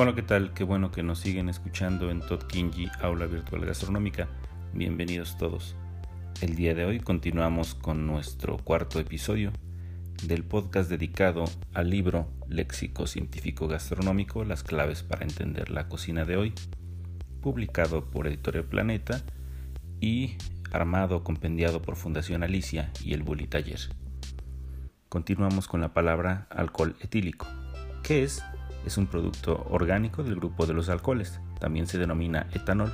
Hola, ¿qué tal? Qué bueno que nos siguen escuchando en Todd Kinji, Aula Virtual Gastronómica. Bienvenidos todos. El día de hoy continuamos con nuestro cuarto episodio del podcast dedicado al libro Léxico Científico Gastronómico, las claves para entender la cocina de hoy, publicado por Editorial Planeta y armado, compendiado por Fundación Alicia y el Bully Taller. Continuamos con la palabra alcohol etílico. ¿Qué es? Es un producto orgánico del grupo de los alcoholes. También se denomina etanol,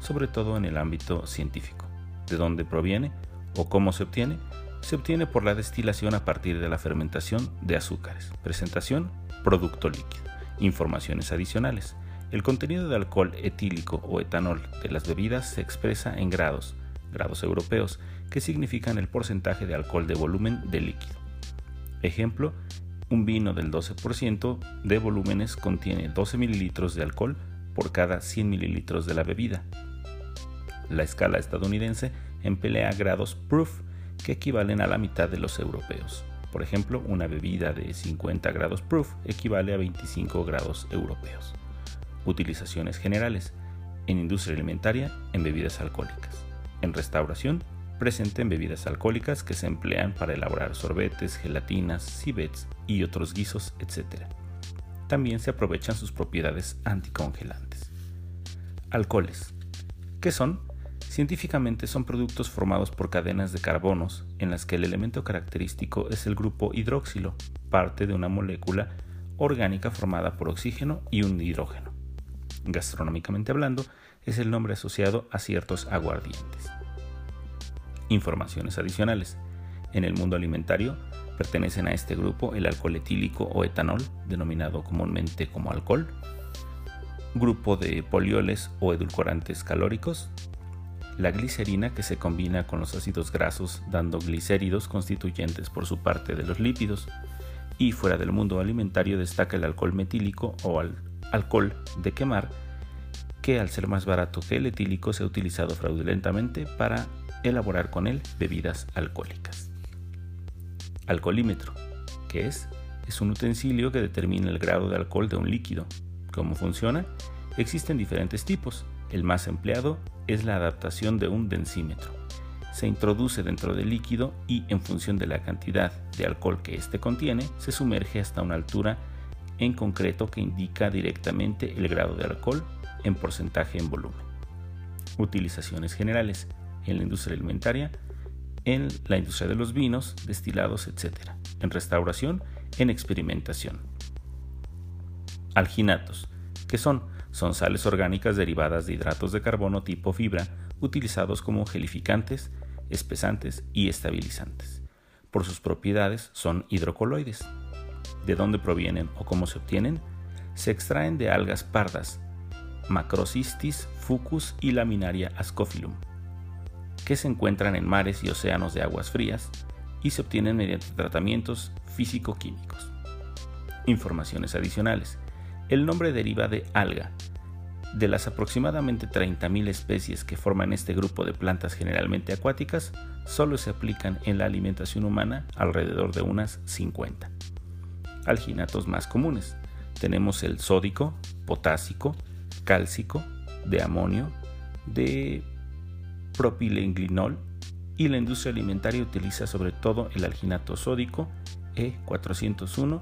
sobre todo en el ámbito científico. ¿De dónde proviene o cómo se obtiene? Se obtiene por la destilación a partir de la fermentación de azúcares. Presentación, producto líquido. Informaciones adicionales. El contenido de alcohol etílico o etanol de las bebidas se expresa en grados, grados europeos, que significan el porcentaje de alcohol de volumen de líquido. Ejemplo, un vino del 12% de volúmenes contiene 12 mililitros de alcohol por cada 100 mililitros de la bebida. La escala estadounidense emplea grados proof que equivalen a la mitad de los europeos. Por ejemplo, una bebida de 50 grados proof equivale a 25 grados europeos. Utilizaciones generales. En industria alimentaria, en bebidas alcohólicas. En restauración, presente en bebidas alcohólicas que se emplean para elaborar sorbetes, gelatinas, cibets y otros guisos, etc. También se aprovechan sus propiedades anticongelantes. Alcoholes. ¿Qué son? Científicamente son productos formados por cadenas de carbonos en las que el elemento característico es el grupo hidróxilo, parte de una molécula orgánica formada por oxígeno y un hidrógeno. Gastronómicamente hablando, es el nombre asociado a ciertos aguardientes. Informaciones adicionales. En el mundo alimentario pertenecen a este grupo el alcohol etílico o etanol, denominado comúnmente como alcohol, grupo de polioles o edulcorantes calóricos, la glicerina que se combina con los ácidos grasos dando glicéridos constituyentes por su parte de los lípidos, y fuera del mundo alimentario destaca el alcohol metílico o alcohol de quemar, que al ser más barato que el etílico se ha utilizado fraudulentamente para elaborar con él bebidas alcohólicas. Alcoholímetro, ¿qué es? Es un utensilio que determina el grado de alcohol de un líquido. ¿Cómo funciona? Existen diferentes tipos. El más empleado es la adaptación de un densímetro. Se introduce dentro del líquido y en función de la cantidad de alcohol que éste contiene, se sumerge hasta una altura en concreto que indica directamente el grado de alcohol en porcentaje en volumen. Utilizaciones generales en la industria alimentaria, en la industria de los vinos, destilados, etc. En restauración, en experimentación. Alginatos, que son? Son sales orgánicas derivadas de hidratos de carbono tipo fibra, utilizados como gelificantes, espesantes y estabilizantes. Por sus propiedades son hidrocoloides. ¿De dónde provienen o cómo se obtienen? Se extraen de algas pardas, Macrocystis, Fucus y Laminaria ascophyllum que se encuentran en mares y océanos de aguas frías y se obtienen mediante tratamientos físico-químicos. Informaciones adicionales. El nombre deriva de alga. De las aproximadamente 30.000 especies que forman este grupo de plantas generalmente acuáticas, solo se aplican en la alimentación humana alrededor de unas 50. Alginatos más comunes. Tenemos el sódico, potásico, cálcico, de amonio, de propilenglinol y la industria alimentaria utiliza sobre todo el alginato sódico E401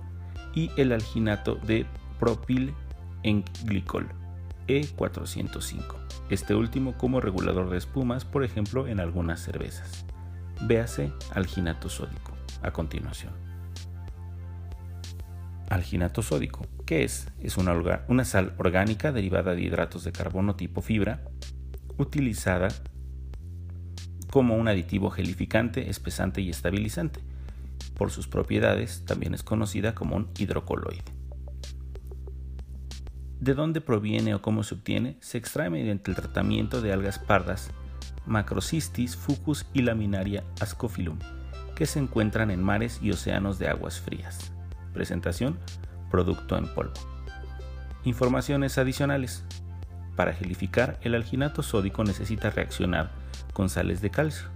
y el alginato de propilenglicol E405, este último como regulador de espumas, por ejemplo, en algunas cervezas. Véase alginato sódico a continuación. Alginato sódico, ¿qué es? Es una, una sal orgánica derivada de hidratos de carbono tipo fibra, utilizada como un aditivo gelificante, espesante y estabilizante. Por sus propiedades también es conocida como un hidrocoloide. ¿De dónde proviene o cómo se obtiene? Se extrae mediante el tratamiento de algas pardas, Macrocystis, Fucus y Laminaria ascophyllum, que se encuentran en mares y océanos de aguas frías. Presentación: producto en polvo. Informaciones adicionales. Para gelificar, el alginato sódico necesita reaccionar con sales de calcio.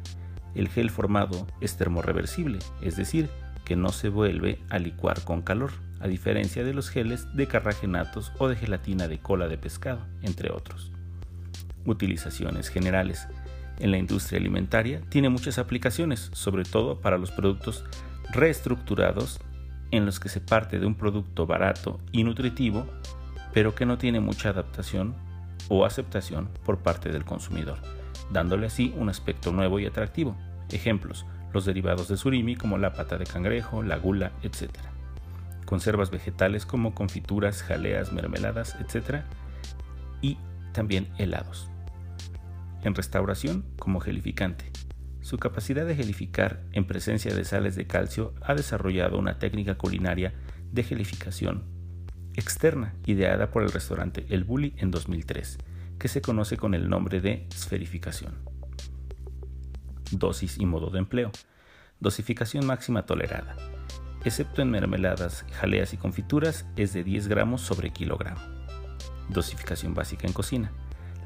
El gel formado es termorreversible, es decir, que no se vuelve a licuar con calor, a diferencia de los geles de carragenatos o de gelatina de cola de pescado, entre otros. Utilizaciones generales. En la industria alimentaria tiene muchas aplicaciones, sobre todo para los productos reestructurados en los que se parte de un producto barato y nutritivo, pero que no tiene mucha adaptación o aceptación por parte del consumidor, dándole así un aspecto nuevo y atractivo. Ejemplos, los derivados de surimi como la pata de cangrejo, la gula, etc. Conservas vegetales como confituras, jaleas, mermeladas, etc. Y también helados. En restauración como gelificante. Su capacidad de gelificar en presencia de sales de calcio ha desarrollado una técnica culinaria de gelificación externa ideada por el restaurante El Bulli en 2003, que se conoce con el nombre de esferificación. Dosis y modo de empleo. Dosificación máxima tolerada. Excepto en mermeladas, jaleas y confituras, es de 10 gramos sobre kilogramo. Dosificación básica en cocina.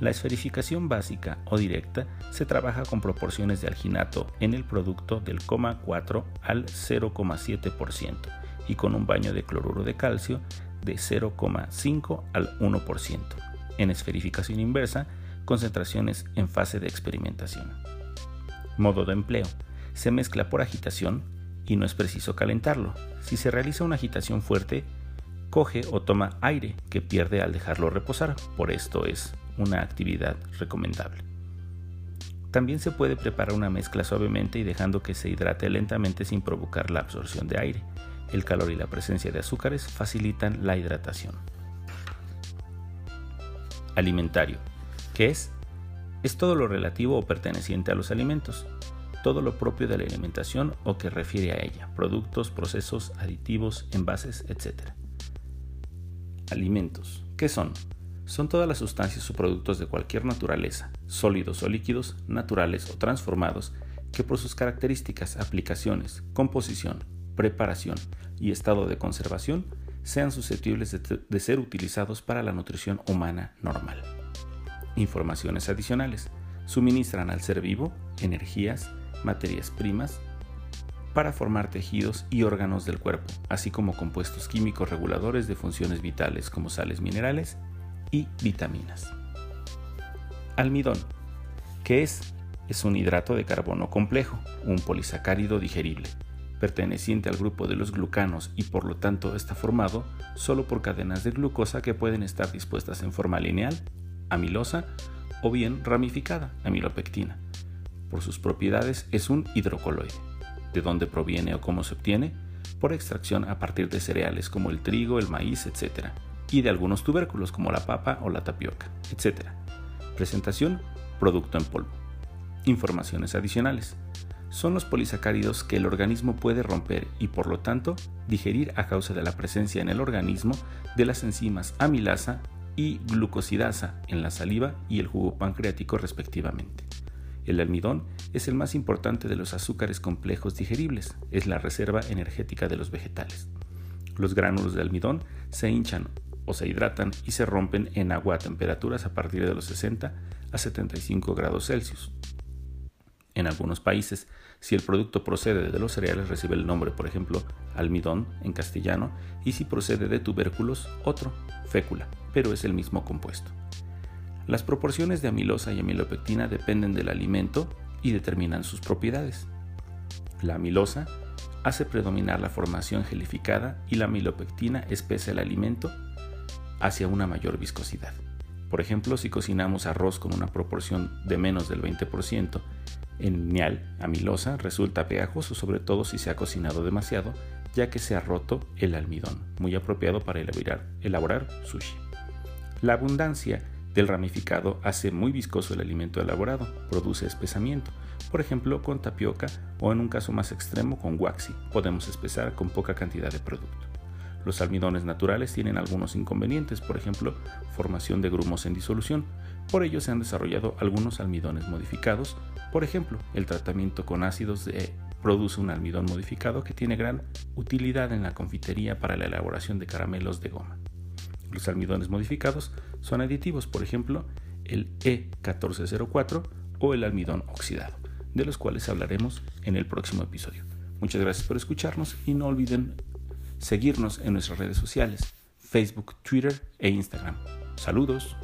La esferificación básica o directa se trabaja con proporciones de alginato en el producto del 0,4 al 0,7% y con un baño de cloruro de calcio de 0,5 al 1%. En esferificación inversa, concentraciones en fase de experimentación. Modo de empleo. Se mezcla por agitación y no es preciso calentarlo. Si se realiza una agitación fuerte, coge o toma aire que pierde al dejarlo reposar, por esto es una actividad recomendable. También se puede preparar una mezcla suavemente y dejando que se hidrate lentamente sin provocar la absorción de aire. El calor y la presencia de azúcares facilitan la hidratación. Alimentario. ¿Qué es? Es todo lo relativo o perteneciente a los alimentos, todo lo propio de la alimentación o que refiere a ella, productos, procesos, aditivos, envases, etc. Alimentos. ¿Qué son? Son todas las sustancias o productos de cualquier naturaleza, sólidos o líquidos, naturales o transformados, que por sus características, aplicaciones, composición, preparación y estado de conservación sean susceptibles de, ser utilizados para la nutrición humana normal. Informaciones adicionales. Suministran al ser vivo energías, materias primas, para formar tejidos y órganos del cuerpo, así como compuestos químicos reguladores de funciones vitales como sales minerales y vitaminas. Almidón, que es? Es un hidrato de carbono complejo, un polisacárido digerible, perteneciente al grupo de los glucanos y por lo tanto está formado solo por cadenas de glucosa que pueden estar dispuestas en forma lineal, amilosa o bien ramificada, amilopectina. Por sus propiedades es un hidrocoloide de dónde proviene o cómo se obtiene, por extracción a partir de cereales como el trigo, el maíz, etc., y de algunos tubérculos como la papa o la tapioca, etc. Presentación, producto en polvo. Informaciones adicionales. Son los polisacáridos que el organismo puede romper y por lo tanto digerir a causa de la presencia en el organismo de las enzimas amilasa y glucosidasa en la saliva y el jugo pancreático respectivamente. El almidón es el más importante de los azúcares complejos digeribles, es la reserva energética de los vegetales. Los gránulos de almidón se hinchan o se hidratan y se rompen en agua a temperaturas a partir de los 60 a 75 grados Celsius. En algunos países, si el producto procede de los cereales recibe el nombre, por ejemplo, almidón en castellano, y si procede de tubérculos, otro, fécula, pero es el mismo compuesto. Las proporciones de amilosa y amilopectina dependen del alimento y determinan sus propiedades. La amilosa hace predominar la formación gelificada y la amilopectina espesa el alimento hacia una mayor viscosidad. Por ejemplo, si cocinamos arroz con una proporción de menos del 20% en miel amilosa, resulta pegajoso, sobre todo si se ha cocinado demasiado, ya que se ha roto el almidón, muy apropiado para elaborar, elaborar sushi. La abundancia del ramificado hace muy viscoso el alimento elaborado, produce espesamiento. Por ejemplo, con tapioca o en un caso más extremo con waxy, podemos espesar con poca cantidad de producto. Los almidones naturales tienen algunos inconvenientes, por ejemplo, formación de grumos en disolución. Por ello se han desarrollado algunos almidones modificados. Por ejemplo, el tratamiento con ácidos produce un almidón modificado que tiene gran utilidad en la confitería para la elaboración de caramelos de goma. Los almidones modificados son aditivos, por ejemplo, el E1404 o el almidón oxidado, de los cuales hablaremos en el próximo episodio. Muchas gracias por escucharnos y no olviden seguirnos en nuestras redes sociales, Facebook, Twitter e Instagram. Saludos.